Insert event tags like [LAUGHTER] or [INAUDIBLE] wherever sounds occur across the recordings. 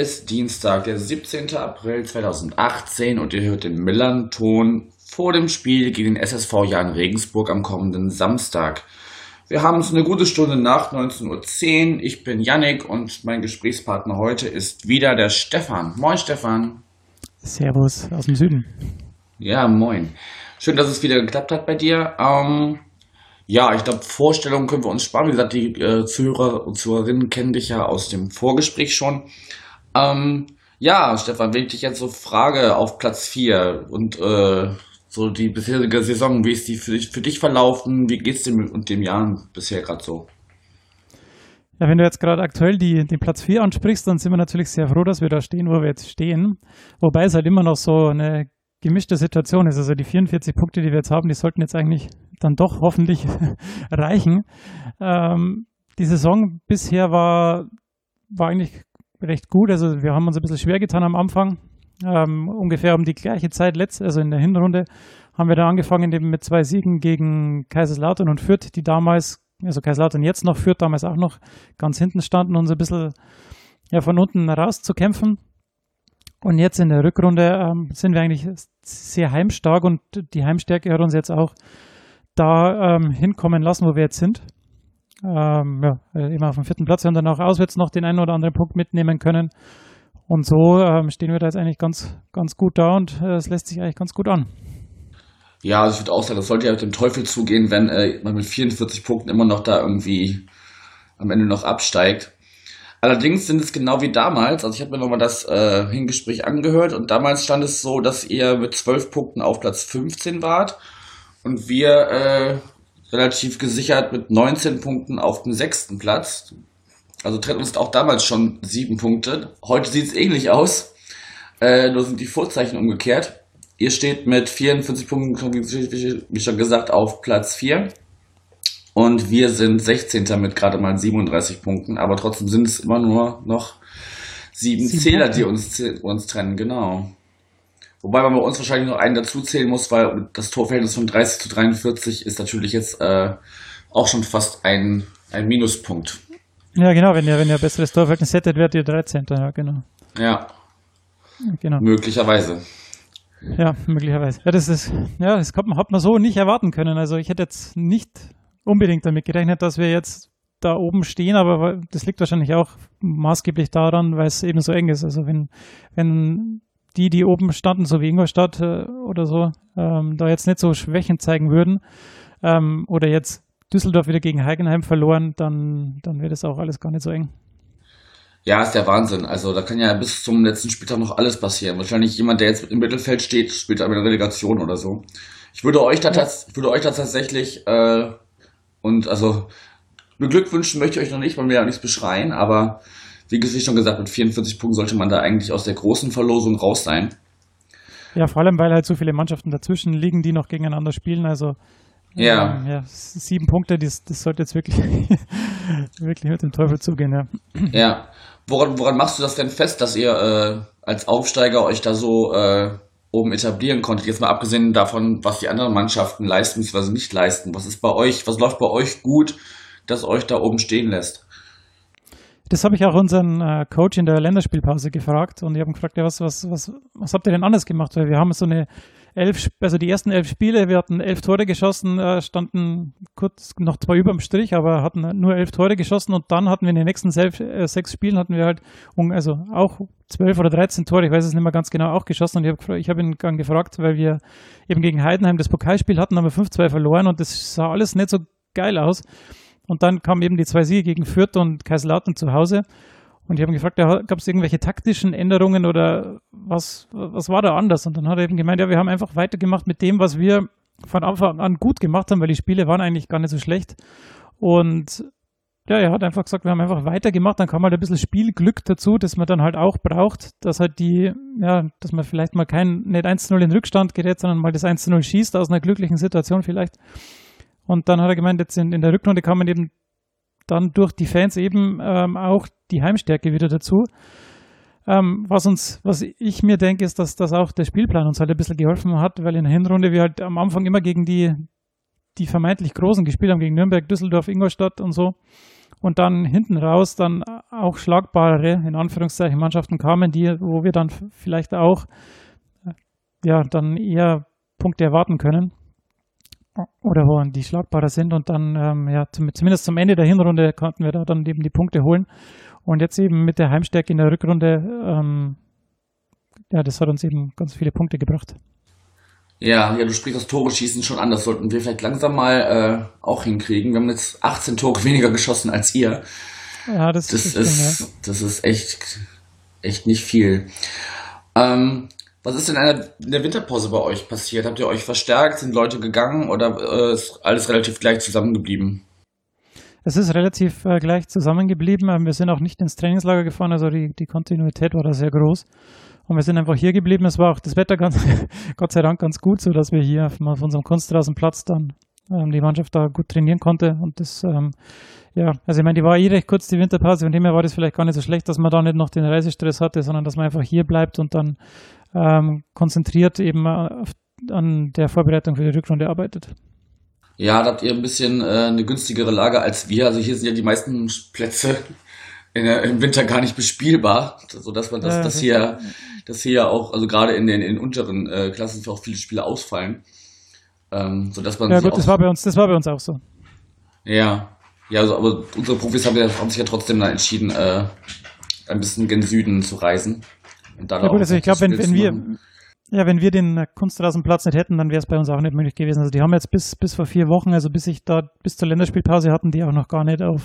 ist Dienstag, der 17. April 2018 und ihr hört den Millern-Ton vor dem Spiel gegen den SSV Jan Regensburg am kommenden Samstag. Wir haben es eine gute Stunde nach 19.10 Uhr. Ich bin Yannick und mein Gesprächspartner heute ist wieder der Stefan. Moin Stefan. Servus aus dem Süden. Ja, moin. Schön, dass es wieder geklappt hat bei dir. Ähm, ja, ich glaube, Vorstellungen können wir uns sparen. Wie gesagt, die äh, Zuhörer und Zuhörerinnen kennen dich ja aus dem Vorgespräch schon. Ähm, ja, Stefan, wenn ich dich jetzt so frage auf Platz 4 und äh, so die bisherige Saison, wie ist die für dich, für dich verlaufen? Wie geht es dir mit dem Jahr bisher gerade so? Ja, wenn du jetzt gerade aktuell die, den Platz 4 ansprichst, dann sind wir natürlich sehr froh, dass wir da stehen, wo wir jetzt stehen. Wobei es halt immer noch so eine gemischte Situation ist. Also die 44 Punkte, die wir jetzt haben, die sollten jetzt eigentlich dann doch hoffentlich [LAUGHS] reichen. Ähm, die Saison bisher war, war eigentlich recht gut. Also wir haben uns ein bisschen schwer getan am Anfang ähm, ungefähr um die gleiche Zeit, letzt, also in der Hinrunde, haben wir da angefangen eben mit zwei Siegen gegen Kaiserslautern und Fürth, die damals, also Kaiserslautern jetzt noch Fürth, damals auch noch ganz hinten standen, uns ein bisschen ja, von unten rauszukämpfen. Und jetzt in der Rückrunde ähm, sind wir eigentlich sehr heimstark und die Heimstärke hat uns jetzt auch da ähm, hinkommen lassen, wo wir jetzt sind. Ähm, ja, immer auf dem vierten Platz und dann auch auswärts noch den einen oder anderen Punkt mitnehmen können. Und so ähm, stehen wir da jetzt eigentlich ganz, ganz gut da und äh, es lässt sich eigentlich ganz gut an. Ja, also ich würde auch sagen, das sollte ja mit dem Teufel zugehen, wenn äh, man mit 44 Punkten immer noch da irgendwie am Ende noch absteigt. Allerdings sind es genau wie damals, also ich habe mir nochmal das äh, Hingespräch angehört und damals stand es so, dass ihr mit 12 Punkten auf Platz 15 wart und wir äh, relativ gesichert mit 19 Punkten auf dem sechsten Platz. Also trennt uns auch damals schon sieben Punkte. Heute sieht es ähnlich aus. Äh, nur sind die Vorzeichen umgekehrt. Ihr steht mit 44 Punkten, wie schon gesagt, auf Platz 4. Und wir sind 16. mit gerade mal 37 Punkten. Aber trotzdem sind es immer nur noch sieben, sieben Zähler, die uns, uns trennen, genau. Wobei man bei uns wahrscheinlich noch einen dazu zählen muss, weil das Torverhältnis von 30 zu 43 ist natürlich jetzt äh, auch schon fast ein, ein Minuspunkt. Ja, genau, wenn ihr, wenn ihr ein besseres Torverhältnis hättet, wärt ihr 13. Ja, genau. Ja. Genau. Möglicherweise. Ja, möglicherweise. Ja, das ist, ja, das hat man, hat man so nicht erwarten können. Also ich hätte jetzt nicht unbedingt damit gerechnet, dass wir jetzt da oben stehen, aber das liegt wahrscheinlich auch maßgeblich daran, weil es eben so eng ist. Also wenn, wenn die, die oben standen, so wie Ingolstadt äh, oder so, ähm, da jetzt nicht so Schwächen zeigen würden ähm, oder jetzt Düsseldorf wieder gegen Heigenheim verloren, dann, dann wird es auch alles gar nicht so eng. Ja, ist der Wahnsinn. Also da kann ja bis zum letzten Spieltag noch alles passieren. Wahrscheinlich jemand, der jetzt im Mittelfeld steht, spielt eine Relegation oder so. Ich würde euch da, ja. ich würde euch da tatsächlich äh, und also beglückwünschen möchte ich euch noch nicht, weil wir ja nichts beschreien, aber wie schon gesagt, mit 44 Punkten sollte man da eigentlich aus der großen Verlosung raus sein. Ja, vor allem, weil halt so viele Mannschaften dazwischen liegen, die noch gegeneinander spielen. Also ja. Ähm, ja, sieben Punkte, das, das sollte jetzt wirklich, [LAUGHS] wirklich mit dem Teufel zugehen, ja. Ja. Woran, woran machst du das denn fest, dass ihr äh, als Aufsteiger euch da so äh, oben etablieren konntet? Jetzt mal abgesehen davon, was die anderen Mannschaften leisten bzw. nicht leisten. Was ist bei euch, was läuft bei euch gut, das euch da oben stehen lässt? Das habe ich auch unseren äh, Coach in der Länderspielpause gefragt und ich habe gefragt, ja, was, was, was, was habt ihr denn anders gemacht? Weil wir haben so eine elf, also die ersten elf Spiele, wir hatten elf Tore geschossen, äh, standen kurz noch zwei über dem Strich, aber hatten nur elf Tore geschossen und dann hatten wir in den nächsten elf, äh, sechs Spielen hatten wir halt also auch zwölf oder dreizehn Tore, ich weiß es nicht mehr ganz genau, auch geschossen und ich habe ich hab ihn dann gefragt, weil wir eben gegen Heidenheim das Pokalspiel hatten, haben wir 5-2 verloren und das sah alles nicht so geil aus. Und dann kamen eben die zwei Siege gegen Fürth und Kaiserslautern zu Hause. Und ich habe ihn gefragt, gab es irgendwelche taktischen Änderungen oder was, was war da anders? Und dann hat er eben gemeint, ja, wir haben einfach weitergemacht mit dem, was wir von Anfang an gut gemacht haben, weil die Spiele waren eigentlich gar nicht so schlecht. Und ja, er hat einfach gesagt, wir haben einfach weitergemacht, dann kam halt ein bisschen Spielglück dazu, das man dann halt auch braucht, dass halt die, ja, dass man vielleicht mal kein, nicht 1-0 in Rückstand gerät, sondern mal das 1-0 schießt aus einer glücklichen Situation vielleicht. Und dann hat er gemeint, jetzt in, in der Rückrunde kann man eben dann durch die Fans eben ähm, auch die Heimstärke wieder dazu. Ähm, was uns, was ich mir denke, ist, dass das auch der Spielplan uns halt ein bisschen geholfen hat, weil in der Hinrunde wir halt am Anfang immer gegen die, die vermeintlich Großen gespielt haben, gegen Nürnberg, Düsseldorf, Ingolstadt und so. Und dann hinten raus dann auch schlagbarere, in Anführungszeichen, Mannschaften kamen, die, wo wir dann vielleicht auch, äh, ja, dann eher Punkte erwarten können oder wo die schlagbarer sind und dann, ähm, ja, zum, zumindest zum Ende der Hinrunde konnten wir da dann eben die Punkte holen. Und jetzt eben mit der Heimstärke in der Rückrunde, ähm, ja, das hat uns eben ganz viele Punkte gebracht. Ja, ja, du sprichst das Tore schießen schon an. Das sollten wir vielleicht langsam mal äh, auch hinkriegen. Wir haben jetzt 18 Tore [LAUGHS] weniger geschossen als ihr. Ja, das, das ist, ist das ist echt, echt nicht viel. Ähm, was ist denn in der Winterpause bei euch passiert? Habt ihr euch verstärkt? Sind Leute gegangen oder äh, ist alles relativ gleich zusammengeblieben? Es ist relativ äh, gleich zusammengeblieben. Ähm, wir sind auch nicht ins Trainingslager gefahren, also die, die Kontinuität war da sehr groß. Und wir sind einfach hier geblieben. Es war auch das Wetter ganz, [LAUGHS] Gott sei Dank ganz gut, so dass wir hier auf, auf unserem Kunstrasenplatz dann ähm, die Mannschaft da gut trainieren konnte. Und das, ähm, ja, also ich meine, die war eh recht kurz, die Winterpause. Von dem her war das vielleicht gar nicht so schlecht, dass man da nicht noch den Reisestress hatte, sondern dass man einfach hier bleibt und dann ähm, konzentriert eben auf, an der Vorbereitung für die Rückrunde arbeitet. Ja, da habt ihr ein bisschen äh, eine günstigere Lage als wir. Also hier sind ja die meisten Plätze in, im Winter gar nicht bespielbar, so dass man das, ja, das hier, das hier auch, also gerade in den in unteren äh, Klassen auch viele Spiele ausfallen, ähm, so dass man ja gut, das war bei uns, das war bei uns auch so. Ja, ja, also, aber unsere Profis haben, ja, haben sich ja trotzdem dann entschieden, äh, ein bisschen gen Süden zu reisen. Und dann ja gut, also ich glaube, wenn, wenn wir ja, wenn wir den Kunstrasenplatz nicht hätten, dann wäre es bei uns auch nicht möglich gewesen. Also die haben jetzt bis, bis vor vier Wochen, also bis ich da bis zur Länderspielpause hatten, die auch noch gar nicht auf,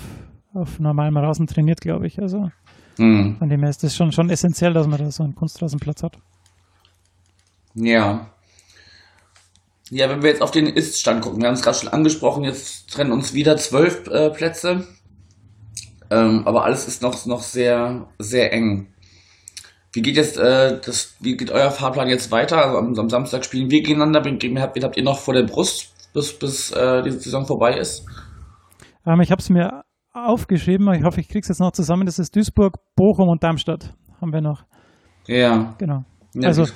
auf normalem Rasen trainiert, glaube ich. Also mhm. von dem her ist es schon, schon essentiell, dass man da so einen Kunstrasenplatz hat. Ja. Ja, wenn wir jetzt auf den Ist-Stand gucken, wir haben es gerade schon angesprochen, jetzt trennen uns wieder zwölf äh, Plätze. Ähm, aber alles ist noch, noch sehr, sehr eng. Wie geht jetzt äh, das, wie geht euer Fahrplan jetzt weiter? Also am, am Samstag spielen wir gegeneinander. Wen habt, wen habt ihr noch vor der Brust, bis, bis äh, diese Saison vorbei ist? Ähm, ich habe es mir aufgeschrieben. Ich hoffe, ich kriege es jetzt noch zusammen. Das ist Duisburg, Bochum und Darmstadt. Haben wir noch. Ja. Genau. Ja, also,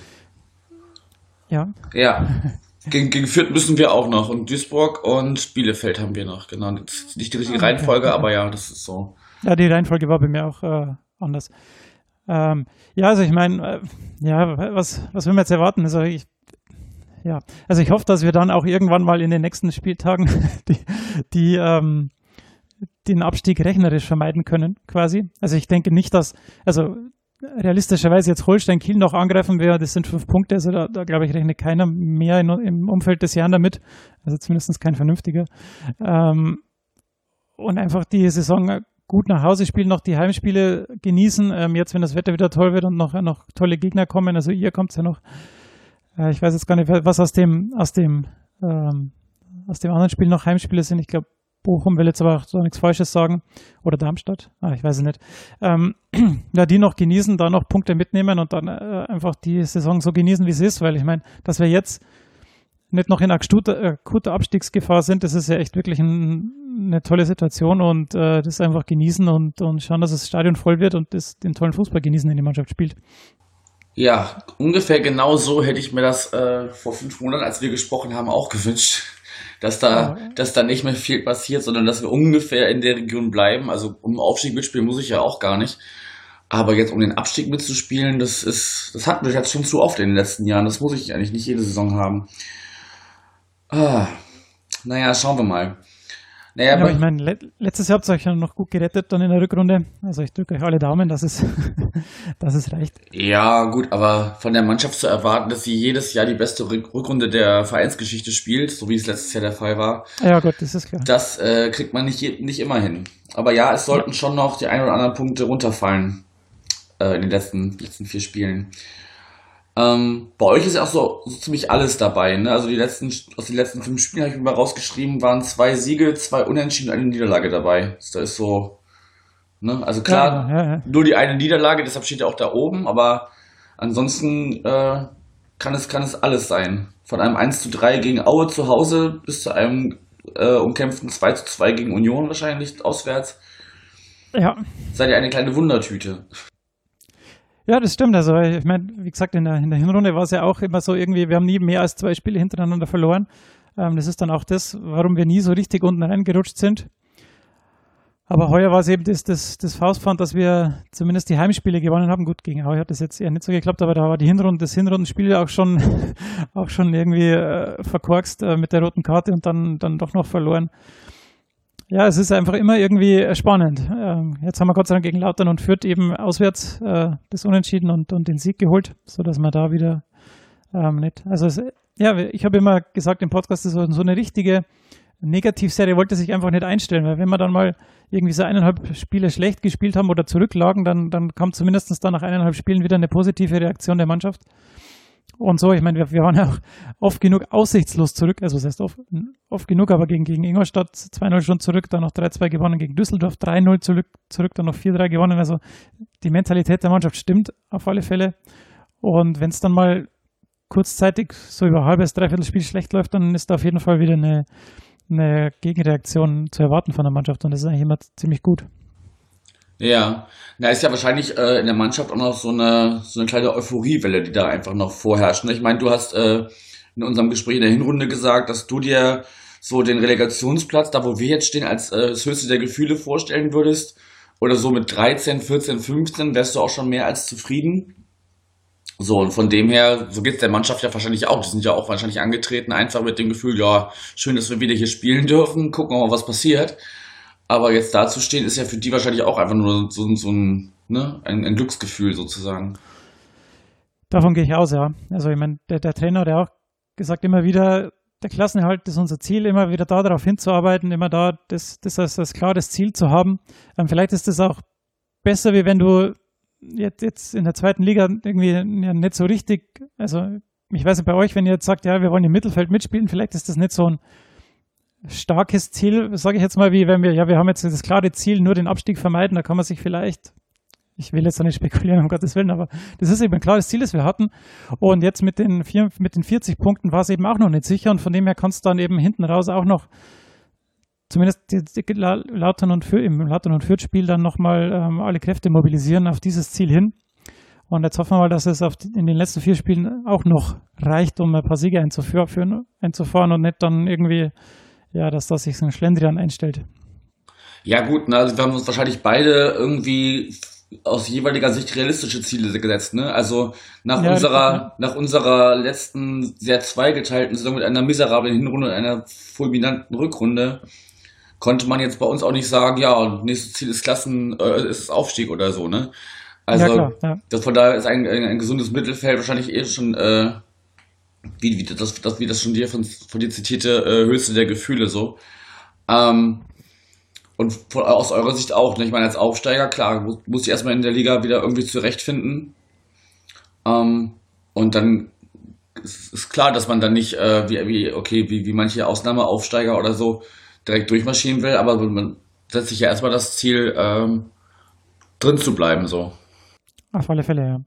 ja. Ja. [LAUGHS] Gegen, gegen Fürth müssen wir auch noch. Und Duisburg und Bielefeld haben wir noch. Genau. Nicht die richtige ah, Reihenfolge, aber ja, das ist so. Ja, die Reihenfolge war bei mir auch äh, anders. Ähm, ja, also ich meine, äh, ja, was, was will man jetzt erwarten? Also ich, ja, also ich hoffe, dass wir dann auch irgendwann mal in den nächsten Spieltagen [LAUGHS] die, die ähm, den Abstieg rechnerisch vermeiden können, quasi. Also ich denke nicht, dass, also realistischerweise jetzt Holstein Kiel noch angreifen wäre, das sind fünf Punkte, also da, da glaube ich, rechnet keiner mehr in, im Umfeld des Jahres damit, also zumindest kein vernünftiger. Ähm, und einfach die Saison gut nach Hause spielen, noch die Heimspiele genießen. Ähm, jetzt, wenn das Wetter wieder toll wird und noch, noch tolle Gegner kommen, also ihr kommt ja noch. Äh, ich weiß jetzt gar nicht, was aus dem, aus dem, ähm, aus dem anderen Spiel noch Heimspiele sind. Ich glaube, Bochum will jetzt aber auch so nichts Falsches sagen. Oder Darmstadt. Ah, ich weiß es nicht. Ähm, [CLEARS THROAT] ja, die noch genießen, da noch Punkte mitnehmen und dann äh, einfach die Saison so genießen, wie es ist, weil ich meine, dass wir jetzt nicht noch in akuter, akuter Abstiegsgefahr sind, das ist ja echt wirklich ein, eine tolle Situation und äh, das einfach genießen und, und schauen, dass das Stadion voll wird und das, den tollen Fußball genießen, den die Mannschaft spielt. Ja, ungefähr genau so hätte ich mir das äh, vor fünf Monaten, als wir gesprochen haben, auch gewünscht. Dass da, ja. dass da nicht mehr viel passiert, sondern dass wir ungefähr in der Region bleiben. Also um Aufstieg mitspielen muss ich ja auch gar nicht. Aber jetzt um den Abstieg mitzuspielen, das ist, das hatten wir jetzt schon zu oft in den letzten Jahren. Das muss ich eigentlich nicht jede Saison haben. Ah, naja, schauen wir mal. Naja, ja, aber ich meine, le letztes Jahr habt ihr euch ja noch gut gerettet dann in der Rückrunde. Also ich drücke euch alle Daumen, dass es, [LAUGHS] dass es reicht. Ja, gut, aber von der Mannschaft zu erwarten, dass sie jedes Jahr die beste Rückrunde der Vereinsgeschichte spielt, so wie es letztes Jahr der Fall war. Ja, gut, das ist klar. Das äh, kriegt man nicht, nicht immer hin. Aber ja, es sollten ja. schon noch die ein oder anderen Punkte runterfallen äh, in den letzten, letzten vier Spielen. Ähm, bei euch ist ja auch so, so ziemlich alles dabei. Ne? Also die letzten, aus den letzten fünf Spielen habe ich mir mal rausgeschrieben, waren zwei Siege, zwei Unentschieden und eine Niederlage dabei. Da ist so, ne? Also klar, ja, ja, ja. nur die eine Niederlage, deshalb steht er auch da oben, aber ansonsten äh, kann es kann es alles sein. Von einem 1 zu 3 gegen Aue zu Hause bis zu einem äh, umkämpften 2 zu 2 gegen Union wahrscheinlich auswärts. Ja. Seid ihr eine kleine Wundertüte. Ja, das stimmt. Also ich meine, wie gesagt, in der, in der Hinrunde war es ja auch immer so irgendwie, wir haben nie mehr als zwei Spiele hintereinander verloren. Ähm, das ist dann auch das, warum wir nie so richtig unten reingerutscht sind. Aber heuer war es eben das, das, das Faustpfand, dass wir zumindest die Heimspiele gewonnen haben. Gut, gegen Heuer hat das jetzt eher nicht so geklappt, aber da war die Hinrunde, das Hinrundenspiel auch schon, [LAUGHS] auch schon irgendwie äh, verkorkst äh, mit der roten Karte und dann, dann doch noch verloren. Ja, es ist einfach immer irgendwie spannend. Ähm, jetzt haben wir Gott sei Dank gegen Lautern und Fürth eben auswärts äh, das Unentschieden und, und den Sieg geholt, sodass wir da wieder ähm, nicht. Also es, ja, ich habe immer gesagt im Podcast, das ist so eine richtige Negativserie wollte sich einfach nicht einstellen, weil wenn wir dann mal irgendwie so eineinhalb Spiele schlecht gespielt haben oder zurücklagen, dann, dann kam zumindest dann nach eineinhalb Spielen wieder eine positive Reaktion der Mannschaft. Und so, ich meine, wir, wir waren ja auch oft genug aussichtslos zurück, also das heißt oft, oft genug, aber gegen, gegen Ingolstadt 2-0 schon zurück, dann noch 3-2 gewonnen, gegen Düsseldorf 3-0 zurück, zurück, dann noch 4-3 gewonnen. Also die Mentalität der Mannschaft stimmt auf alle Fälle. Und wenn es dann mal kurzzeitig so über halbes, dreiviertel Spiel schlecht läuft, dann ist da auf jeden Fall wieder eine, eine Gegenreaktion zu erwarten von der Mannschaft und das ist eigentlich immer ziemlich gut. Ja, na ist ja wahrscheinlich äh, in der Mannschaft auch noch so eine so eine kleine Euphoriewelle, die da einfach noch vorherrscht. Ne? Ich meine, du hast äh, in unserem Gespräch in der Hinrunde gesagt, dass du dir so den Relegationsplatz, da wo wir jetzt stehen, als äh, das höchste der Gefühle vorstellen würdest. Oder so mit 13, 14, 15 wärst du auch schon mehr als zufrieden. So, und von dem her, so geht's der Mannschaft ja wahrscheinlich auch. Die sind ja auch wahrscheinlich angetreten, einfach mit dem Gefühl, ja, schön, dass wir wieder hier spielen dürfen, gucken wir mal, was passiert. Aber jetzt da zu stehen, ist ja für die wahrscheinlich auch einfach nur so, so ein, ne, ein, ein Glücksgefühl sozusagen. Davon gehe ich aus, ja. Also ich meine, der, der Trainer hat ja auch gesagt immer wieder, der Klassenerhalt ist unser Ziel, immer wieder da darauf hinzuarbeiten, immer da das, das als, als klares Ziel zu haben. Ähm, vielleicht ist das auch besser, wie wenn du jetzt, jetzt in der zweiten Liga irgendwie ja, nicht so richtig, also ich weiß nicht bei euch, wenn ihr jetzt sagt, ja, wir wollen im Mittelfeld mitspielen, vielleicht ist das nicht so ein starkes Ziel, sage ich jetzt mal, wie wenn wir, ja, wir haben jetzt das klare Ziel, nur den Abstieg vermeiden, da kann man sich vielleicht, ich will jetzt nicht [LAUGHS] spekulieren, um Gottes Willen, aber das ist eben ein klares Ziel, das wir hatten. Und jetzt mit den, vier, mit den 40 Punkten war es eben auch noch nicht sicher und von dem her kannst du dann eben hinten raus auch noch zumindest die, die Lautern und Fürth, im Lautern und Fürth-Spiel dann nochmal ähm, alle Kräfte mobilisieren auf dieses Ziel hin. Und jetzt hoffen wir mal, dass es die, in den letzten vier Spielen auch noch reicht, um ein paar Siege einzuführen, einzufahren und nicht dann irgendwie, ja, dass das sich so ein Schlendrian einstellt. Ja, gut, na, also wir haben uns wahrscheinlich beide irgendwie aus jeweiliger Sicht realistische Ziele gesetzt, ne? Also nach ja, unserer, nach unserer letzten sehr zweigeteilten Saison mit einer miserablen Hinrunde und einer fulminanten Rückrunde konnte man jetzt bei uns auch nicht sagen, ja, nächstes Ziel ist Klassen, äh, ist Aufstieg oder so, ne? Also ja, klar, ja. das von daher ist ein, ein, ein, gesundes Mittelfeld wahrscheinlich eh schon, äh, wie, wie, das, das, wie das schon dir von, von dir zitierte äh, Höchste der Gefühle so. Ähm, und von, aus eurer Sicht auch, ne? Ich meine, als Aufsteiger, klar, muss, muss ich erstmal in der Liga wieder irgendwie zurechtfinden. Ähm, und dann ist, ist klar, dass man dann nicht, äh, wie, wie, okay, wie, wie manche Ausnahmeaufsteiger oder so, direkt durchmarschieren will, aber man setzt sich ja erstmal das Ziel, ähm, drin zu bleiben, so. Auf alle Fälle, ja.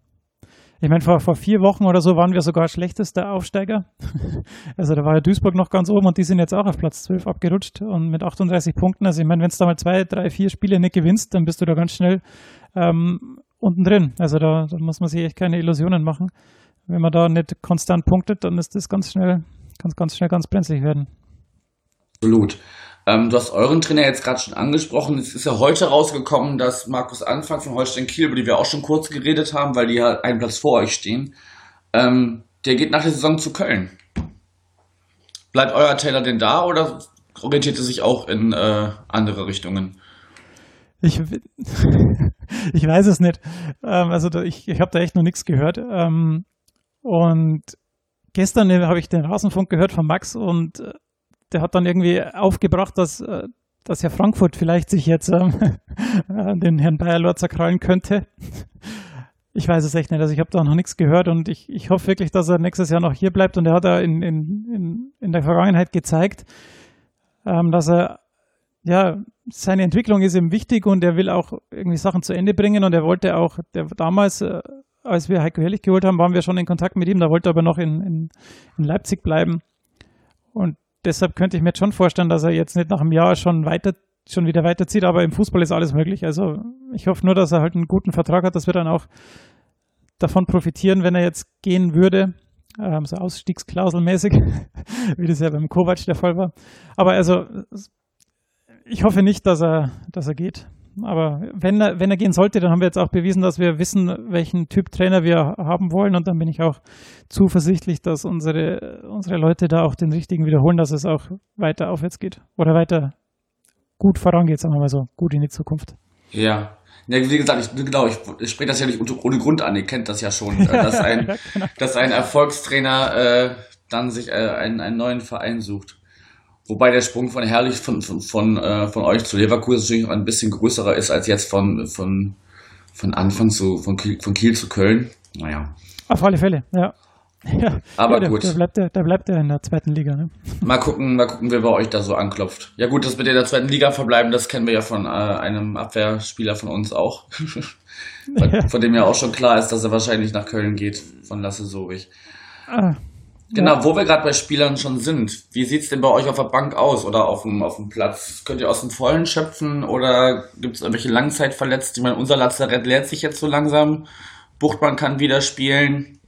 Ich meine, vor, vor vier Wochen oder so waren wir sogar schlechtester Aufsteiger. [LAUGHS] also da war ja Duisburg noch ganz oben und die sind jetzt auch auf Platz 12 abgerutscht und mit 38 Punkten. Also ich meine, wenn du da mal zwei, drei, vier Spiele nicht gewinnst, dann bist du da ganz schnell ähm, unten drin. Also da, da muss man sich echt keine Illusionen machen. Wenn man da nicht konstant punktet, dann ist das ganz schnell, ganz, ganz schnell ganz brenzlig werden. Absolut. Ähm, du hast euren Trainer jetzt gerade schon angesprochen. Es ist ja heute rausgekommen, dass Markus Anfang von Holstein Kiel, über die wir auch schon kurz geredet haben, weil die ja einen Platz vor euch stehen, ähm, der geht nach der Saison zu Köln. Bleibt euer Taylor denn da oder orientiert er sich auch in äh, andere Richtungen? Ich, [LAUGHS] ich weiß es nicht. Ähm, also da, ich, ich habe da echt noch nichts gehört. Ähm, und gestern habe ich den Rasenfunk gehört von Max und äh, der hat dann irgendwie aufgebracht, dass, äh, dass Herr Frankfurt vielleicht sich jetzt ähm, [LAUGHS] den Herrn Bayer-Lord zerkrallen könnte. Ich weiß es echt nicht. Also ich habe da noch nichts gehört und ich, ich hoffe wirklich, dass er nächstes Jahr noch hier bleibt. Und er hat ja in, in, in, in der Vergangenheit gezeigt, ähm, dass er ja seine Entwicklung ist ihm wichtig und er will auch irgendwie Sachen zu Ende bringen und er wollte auch, der damals, äh, als wir Heiko Herrlich geholt haben, waren wir schon in Kontakt mit ihm, da wollte er aber noch in, in, in Leipzig bleiben. Und deshalb könnte ich mir jetzt schon vorstellen, dass er jetzt nicht nach einem Jahr schon weiter schon wieder weiterzieht, aber im Fußball ist alles möglich. Also ich hoffe nur, dass er halt einen guten Vertrag hat, dass wir dann auch davon profitieren, wenn er jetzt gehen würde. Ähm, so ausstiegsklauselmäßig, [LAUGHS] wie das ja beim Kovac der Fall war. Aber also, ich hoffe nicht, dass er, dass er geht. Aber wenn er, wenn er gehen sollte, dann haben wir jetzt auch bewiesen, dass wir wissen, welchen Typ Trainer wir haben wollen. Und dann bin ich auch zuversichtlich, dass unsere, unsere Leute da auch den richtigen wiederholen, dass es auch weiter aufwärts geht. Oder weiter gut vorangeht, sagen wir mal so, gut in die Zukunft. Ja. Ja, wie gesagt, ich, genau, ich, ich spreche das ja nicht ohne Grund an, ihr kennt das ja schon, äh, dass [LAUGHS] ein, ja, genau. dass ein Erfolgstrainer äh, dann sich äh, einen, einen neuen Verein sucht. Wobei der Sprung von Herrlich von, von, von, äh, von euch zu Leverkusen natürlich noch ein bisschen größerer ist als jetzt von, von, von Anfang zu, von Kiel, von Kiel zu Köln. Naja. Auf alle Fälle, ja. Ja, aber ja, der, gut. Da bleibt, der, der bleibt er in der zweiten Liga. Ne? Mal gucken, mal gucken, wer bei euch da so anklopft. Ja gut, das mit der zweiten Liga verbleiben, das kennen wir ja von äh, einem Abwehrspieler von uns auch. [LAUGHS] von, ja. von, dem ja auch schon klar ist, dass er wahrscheinlich nach Köln geht, von Lasse Sobich. Ah, Genau, ja. wo wir gerade bei Spielern schon sind. Wie sieht's denn bei euch auf der Bank aus oder auf dem, auf dem Platz? Könnt ihr aus dem Vollen schöpfen oder gibt es irgendwelche Langzeitverletzte? Ich meine, unser Lazarett lehrt sich jetzt so langsam. Buchtmann kann wieder spielen.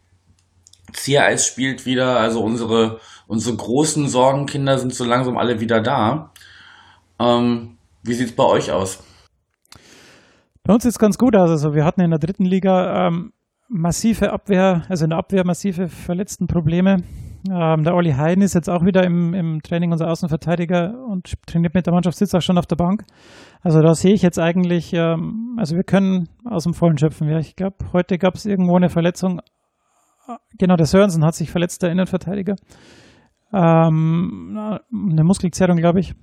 Ziereis spielt wieder. Also unsere, unsere großen Sorgenkinder sind so langsam alle wieder da. Ähm, wie sieht's bei euch aus? Bei uns sieht's ganz gut aus. Also wir hatten in der dritten Liga ähm, massive Abwehr, also in der Abwehr massive Verletztenprobleme. Ähm, der Olli Hein ist jetzt auch wieder im, im Training unser Außenverteidiger und trainiert mit der Mannschaft, sitzt auch schon auf der Bank. Also da sehe ich jetzt eigentlich, ähm, also wir können aus dem Vollen schöpfen. Ja, ich glaube, heute gab es irgendwo eine Verletzung. Genau, der Sörensen hat sich verletzt, der Innenverteidiger. Ähm, eine Muskelzerrung, glaube ich.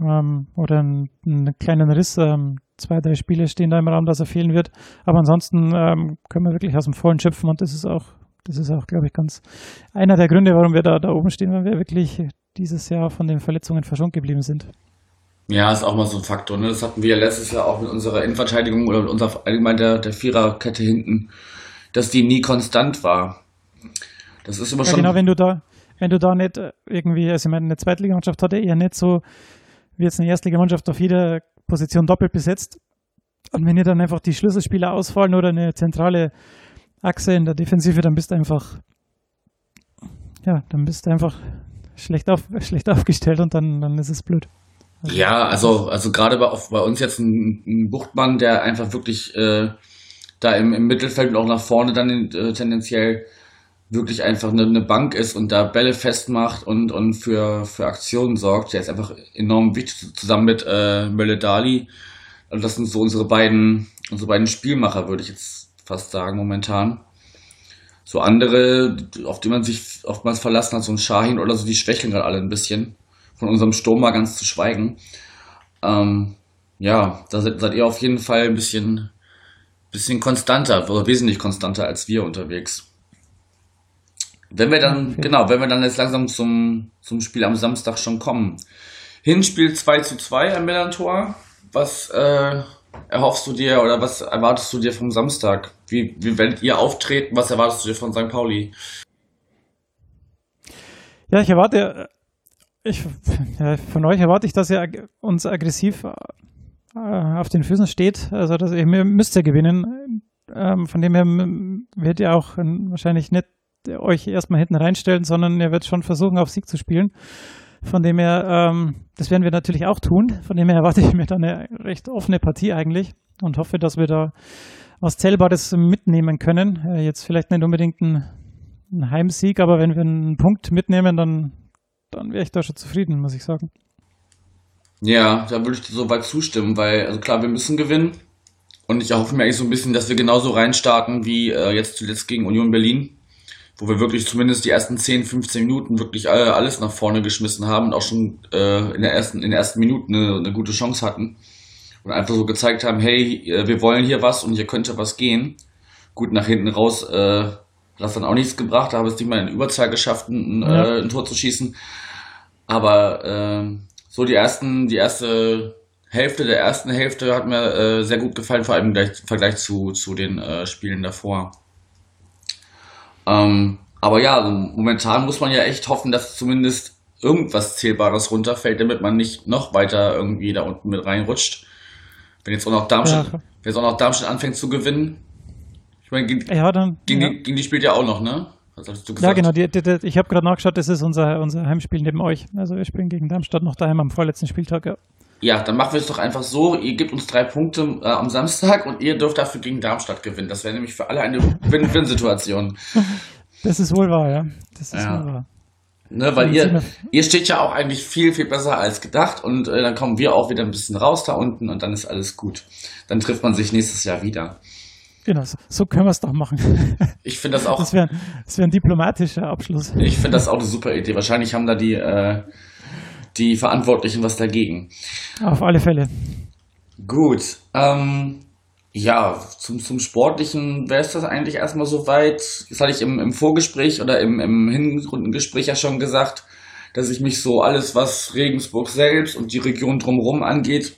Ähm, oder einen, einen kleinen Riss. Ähm, zwei, drei Spiele stehen da im Raum, dass er fehlen wird. Aber ansonsten ähm, können wir wirklich aus dem Vollen schöpfen und das ist auch, das ist auch, glaube ich, ganz einer der Gründe, warum wir da, da oben stehen, weil wir wirklich dieses Jahr von den Verletzungen verschont geblieben sind. Ja, ist auch mal so ein Faktor. Ne? Das hatten wir ja letztes Jahr auch mit unserer Innenverteidigung oder mit unserer allgemein der, der Viererkette hinten, dass die nie konstant war. Das ist immer ja, schon. Genau, wenn du da, wenn du da nicht äh, irgendwie, also ich meine, eine Zweitligamannschaft hat er eher nicht so wie jetzt eine Erstligamannschaft auf jeder Position doppelt besetzt. Und wenn dir dann einfach die Schlüsselspieler ausfallen oder eine zentrale Achse in der Defensive, dann bist du einfach, ja, dann bist du einfach schlecht, auf, [LAUGHS] schlecht aufgestellt und dann, dann ist es blöd. Ja, also, also gerade bei, bei uns jetzt ein, ein, Buchtmann, der einfach wirklich äh, da im, im Mittelfeld und auch nach vorne dann äh, tendenziell wirklich einfach eine, eine, Bank ist und da Bälle festmacht und, und für, für Aktionen sorgt. Der ist einfach enorm wichtig, zusammen mit äh, Mölle Dali. Und das sind so unsere beiden, unsere beiden Spielmacher, würde ich jetzt fast sagen, momentan. So andere, auf die man sich oftmals verlassen hat, so ein Shahin oder so, die schwächeln gerade alle ein bisschen. Von unserem Sturm mal ganz zu schweigen. Ähm, ja, da seid, seid ihr auf jeden Fall ein bisschen, bisschen konstanter, oder wesentlich konstanter als wir unterwegs. Wenn wir dann, okay. genau, wenn wir dann jetzt langsam zum, zum Spiel am Samstag schon kommen. Hinspiel 2 zu 2 am Millantor. Was äh, erhoffst du dir oder was erwartest du dir vom Samstag? Wie, wie werdet ihr auftreten? Was erwartest du dir von St. Pauli? Ja, ich erwarte, ich, [LAUGHS] ja, von euch erwarte ich, dass ihr uns aggressiv äh, auf den Füßen steht. Also, dass ihr müsst ja gewinnen. Ähm, von dem her wird ihr auch wahrscheinlich nicht euch erstmal hinten reinstellen, sondern ihr werdet schon versuchen, auf Sieg zu spielen. Von dem her, ähm, das werden wir natürlich auch tun. Von dem her erwarte ich mir da eine recht offene Partie eigentlich und hoffe, dass wir da was Zählbares mitnehmen können. Äh, jetzt vielleicht nicht unbedingt ein, ein, Heimsieg, aber wenn wir einen Punkt mitnehmen, dann, dann wäre ich da schon zufrieden, muss ich sagen. Ja, da würde ich dir soweit zustimmen, weil, also klar, wir müssen gewinnen. Und ich erhoffe mir eigentlich so ein bisschen, dass wir genauso reinstarten wie äh, jetzt zuletzt gegen Union Berlin wo wir wirklich zumindest die ersten 10, 15 Minuten wirklich alles nach vorne geschmissen haben und auch schon äh, in, der ersten, in den ersten Minuten eine, eine gute Chance hatten. Und einfach so gezeigt haben, hey, äh, wir wollen hier was und hier könnte was gehen. Gut, nach hinten raus äh, hat das dann auch nichts gebracht, da habe es nicht mal in Überzahl geschafft, ein, ja. äh, ein Tor zu schießen. Aber äh, so die ersten, die erste Hälfte der ersten Hälfte hat mir äh, sehr gut gefallen, vor allem im Vergleich zu, zu den äh, Spielen davor. Ähm, aber ja, also momentan muss man ja echt hoffen, dass zumindest irgendwas Zählbares runterfällt, damit man nicht noch weiter irgendwie da unten mit reinrutscht. Wenn jetzt auch noch Darmstadt, ja. wenn jetzt auch noch Darmstadt anfängt zu gewinnen, Ich meine, gegen, Ja, dann. gegen, ja. Die, gegen die spielt ja auch noch, ne? Ja, genau. Die, die, die, ich habe gerade nachgeschaut, das ist unser, unser Heimspiel neben euch. Also wir spielen gegen Darmstadt noch daheim am vorletzten Spieltag. Ja. Ja, dann machen wir es doch einfach so. Ihr gebt uns drei Punkte äh, am Samstag und ihr dürft dafür gegen Darmstadt gewinnen. Das wäre nämlich für alle eine Win-Win-Situation. [LAUGHS] Das ist wohl wahr, ja. Das ist Ja. wohl wahr. Ne, weil ihr, ihr steht ja auch eigentlich viel, viel besser als gedacht und äh, dann kommen wir auch wieder ein bisschen raus da unten und dann ist alles gut. Dann trifft man sich nächstes Jahr wieder. Genau, so, können wir es doch machen. [LAUGHS] Ich finde das auch, Das wäre wär ein diplomatischer Abschluss. ich finde das auch eine super Idee. Wahrscheinlich haben da die, äh, die Verantwortlichen was dagegen. Auf alle Fälle. Gut, ähm, ja, zum, zum Sportlichen wäre es das eigentlich erstmal soweit. Das hatte ich im, im Vorgespräch oder im, im Hinrundengespräch ja schon gesagt, dass ich mich so alles, was Regensburg selbst und die Region drumherum angeht,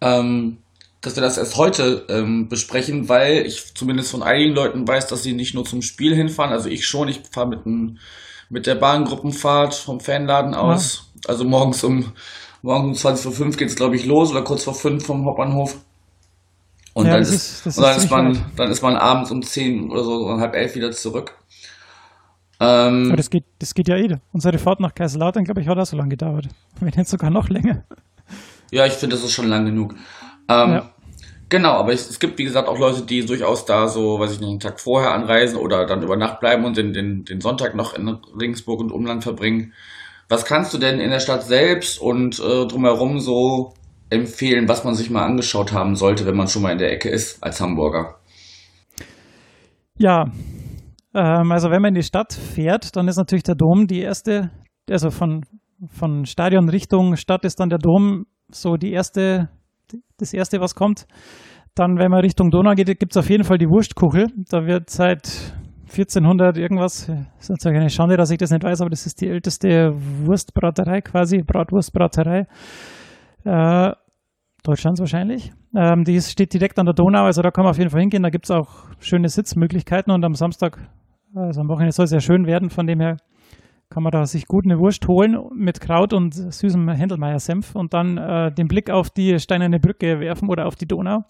ähm, dass wir das erst heute ähm, besprechen, weil ich zumindest von einigen Leuten weiß, dass sie nicht nur zum Spiel hinfahren, also ich schon, ich fahre mit, mit der Bahngruppenfahrt vom Fanladen aus, also morgens um morgens um 20 vor 5 geht es glaube ich los oder kurz vor 5 vom Hauptbahnhof. Und Ja, dann ist, ist- und dann ist man, dann ist man abends um 10 oder so, um halb elf wieder zurück. Ähm, Aber das geht, das geht ja eh. Unsere Fahrt nach Kaiserslautern, glaube ich, hat auch so lange gedauert. [LAUGHS] Wenn jetzt sogar noch länger. Ja, ich finde, das ist schon lang genug. Ähm, Ja. Genau, aber es, es gibt, wie gesagt, auch Leute, die durchaus da so, weiß ich nicht, einen Tag vorher anreisen oder dann über Nacht bleiben und den, den, den Sonntag noch in Regensburg und Umland verbringen. Was kannst du denn in der Stadt selbst und äh, drumherum so empfehlen, was man sich mal angeschaut haben sollte, wenn man schon mal in der Ecke ist als Hamburger? Ja, ähm, also wenn man in die Stadt fährt, dann ist natürlich der Dom die erste, also von, von Stadion Richtung Stadt ist dann der Dom so die erste, das erste, was kommt. Dann, wenn man Richtung Donau geht, gibt es auf jeden Fall die Wurstkuchel. Da wird seit 1400 irgendwas, ist natürlich eine Schande, dass ich das nicht weiß, aber das ist die älteste Wurstbraterei quasi, Bratwurstbraterei. Äh, Deutschlands wahrscheinlich. Ähm, die ist, steht direkt an der Donau, also da kann man auf jeden Fall hingehen. Da gibt es auch schöne Sitzmöglichkeiten und am Samstag, also am Wochenende soll es ja schön werden. Von dem her kann man da sich gut eine Wurst holen mit Kraut und süßem Händelmeier-Senf und dann äh, den Blick auf die Steinerne Brücke werfen oder auf die Donau.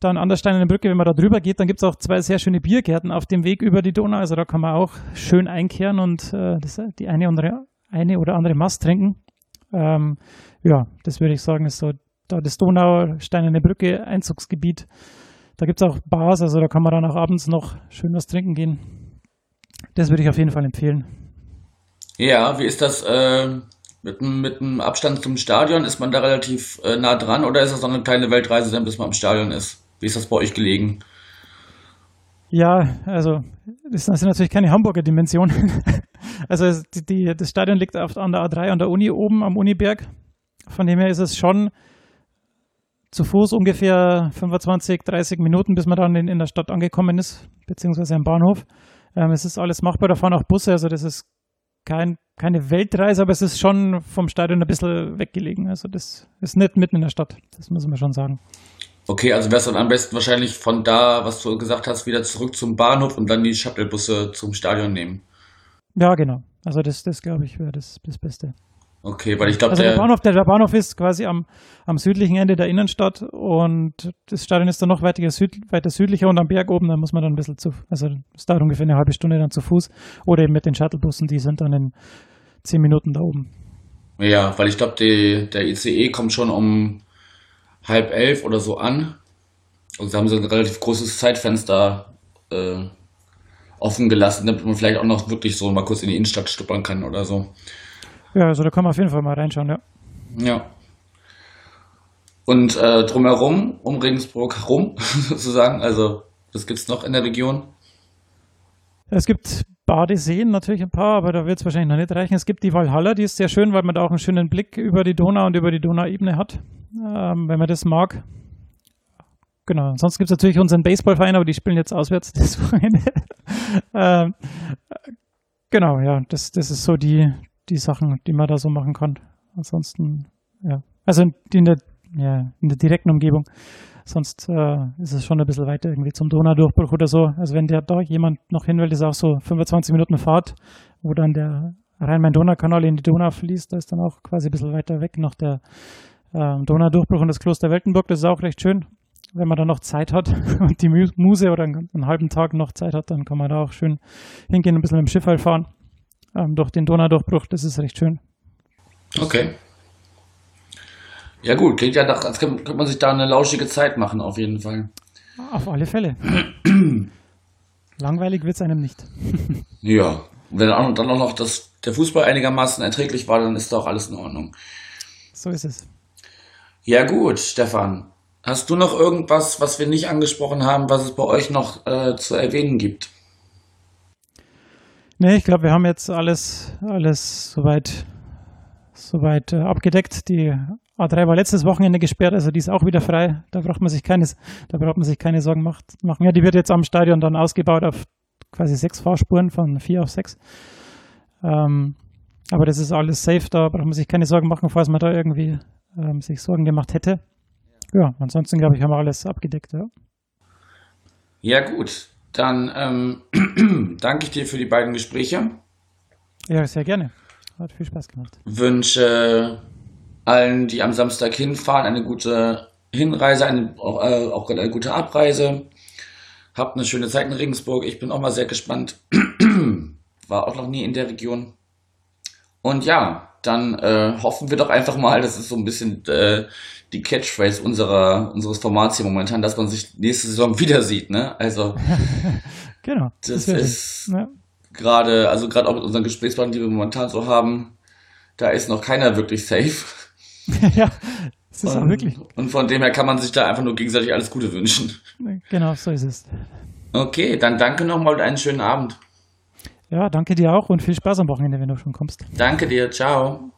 Dann an der Steinerne Brücke, wenn man da drüber geht, dann gibt es auch zwei sehr schöne Biergärten auf dem Weg über die Donau. Also da kann man auch schön einkehren und äh, das, die eine, andere, eine oder andere Mast trinken. Ähm, ja, das würde ich sagen, ist so da das Donau-Steinerne Brücke Einzugsgebiet. Da gibt es auch Bars, also da kann man dann auch abends noch schön was trinken gehen. Das würde ich auf jeden Fall empfehlen. Ja, wie ist das äh, mit, mit dem Abstand zum Stadion? Ist man da relativ äh, nah dran oder ist das so eine kleine Weltreise, bis man im Stadion ist? Wie ist das bei euch gelegen? Ja, also das sind natürlich keine Hamburger Dimensionen. [LAUGHS] also die, die, das Stadion liegt auf, an der A3 an der Uni oben am Uniberg. Von dem her ist es schon zu Fuß ungefähr 25, 30 Minuten, bis man dann in, in der Stadt angekommen ist, beziehungsweise am Bahnhof. Ähm, es ist alles machbar, da fahren auch Busse, also das ist kein, keine Weltreise, aber es ist schon vom Stadion ein bisschen weggelegen. Also das ist nicht mitten in der Stadt, das muss man schon sagen. Okay, also wär's dann am besten wahrscheinlich von da, was du gesagt hast, wieder zurück zum Bahnhof und dann die Shuttlebusse zum Stadion nehmen. Ja, genau. Also das, das glaube ich, wäre das, das Beste. Okay, weil ich glaube, Also der der, Bahnhof, der, der Bahnhof ist quasi am, am südlichen Ende der Innenstadt und das Stadion ist dann noch weiter, süd, weiter südlicher und am Berg oben, da muss man dann ein bisschen zu, also es dauert ungefähr eine halbe Stunde dann zu Fuß oder eben mit den Shuttlebussen, die sind dann in zehn Minuten da oben. ja, weil ich glaube, der ICE kommt schon um halb elf oder so an. Und sie haben so ein relativ großes Zeitfenster äh, offen gelassen, damit man vielleicht auch noch wirklich so mal kurz in die Innenstadt stuppern kann oder so. Ja, also da kann man auf jeden Fall mal reinschauen, ja. Ja. Und äh, drumherum, um Regensburg herum, [LAUGHS] sozusagen, also was gibt's noch in der Region? Es gibt Badeseen natürlich ein paar, aber da wird es wahrscheinlich noch nicht reichen. Es gibt die Walhalla, die ist sehr schön, weil man da auch einen schönen Blick über die Donau und über die Donauebene hat, ähm, wenn man das mag. Genau, ansonsten gibt es natürlich unseren Baseballverein, aber die spielen jetzt auswärts [LAUGHS] das Wochenende. ähm, genau, ja, das, das ist so die, die Sachen, die man da so machen kann. Ansonsten, ja, also in, in der, ja, in der direkten Umgebung. Sonst äh, ist es schon ein bisschen weiter irgendwie zum Donaudurchbruch oder so. Also wenn der da jemand noch hin will, ist auch so 25 Minuten Fahrt, wo dann der Rhein-Main-Donau-Kanal in die Donau fließt. Da ist dann auch quasi ein bisschen weiter weg noch der ähm, Donaudurchbruch und das Kloster Weltenburg. Das ist auch recht schön. wenn man dann noch Zeit hat [LAUGHS] und die Muse oder einen, einen, halben Tag noch Zeit hat, dann kann man da auch schön hingehen, ein bisschen mit dem Schiff fahren. Ähm, durch den Donaudurchbruch, das ist recht schön. Okay. Ja gut, klingt ja nach, als könnte man sich da eine lauschige Zeit machen, auf jeden Fall. Auf alle Fälle. [CLEARS THROAT] Langweilig wird es einem nicht. [LAUGHS] ja, wenn dann auch noch das, der Fußball einigermaßen erträglich war, dann ist doch alles in Ordnung. So ist es. Ja gut, Stefan. Hast du noch irgendwas, was wir nicht angesprochen haben, was es bei euch noch äh, zu erwähnen gibt? Nee, ich glaube, wir haben jetzt alles, alles soweit, soweit äh, abgedeckt. Die A3 war letztes Wochenende gesperrt, also die ist auch wieder frei. Da braucht man sich keine, da braucht man sich keine Sorgen macht, machen. Ja, die wird jetzt am Stadion dann ausgebaut auf quasi sechs Fahrspuren von vier auf sechs. Ähm, aber das ist alles safe, da braucht man sich keine Sorgen machen, falls man da irgendwie ähm, sich Sorgen gemacht hätte. Ja, ansonsten glaube ich, haben wir alles abgedeckt. Ja, ja gut. Dann ähm, [CLEARS THROAT] danke ich dir für die beiden Gespräche. Ja, sehr gerne. Hat viel Spaß gemacht. Wünsche allen, die am Samstag hinfahren, eine gute Hinreise, eine, auch, äh, auch eine gute Abreise. Habt eine schöne Zeit in Regensburg. Ich bin auch mal sehr gespannt. [CLEARS THROAT] War auch noch nie in der Region. Und ja, dann äh, hoffen wir doch einfach mal, das ist so ein bisschen äh, die Catchphrase unserer, unseres Formats hier momentan, dass man sich nächste Saison wieder sieht, ne? Also [LAUGHS] genau. Das, das ist ja. gerade, also gerade auch mit unseren Gesprächspartnern, die wir momentan so haben, da ist noch keiner wirklich safe. [LAUGHS] ja, das ist und, auch wirklich. Und von dem her kann man sich da einfach nur gegenseitig alles Gute wünschen. Genau, so ist es. Okay, dann danke nochmal und einen schönen Abend. Ja, danke dir auch und viel Spaß am Wochenende, wenn du schon kommst. Danke dir, ciao.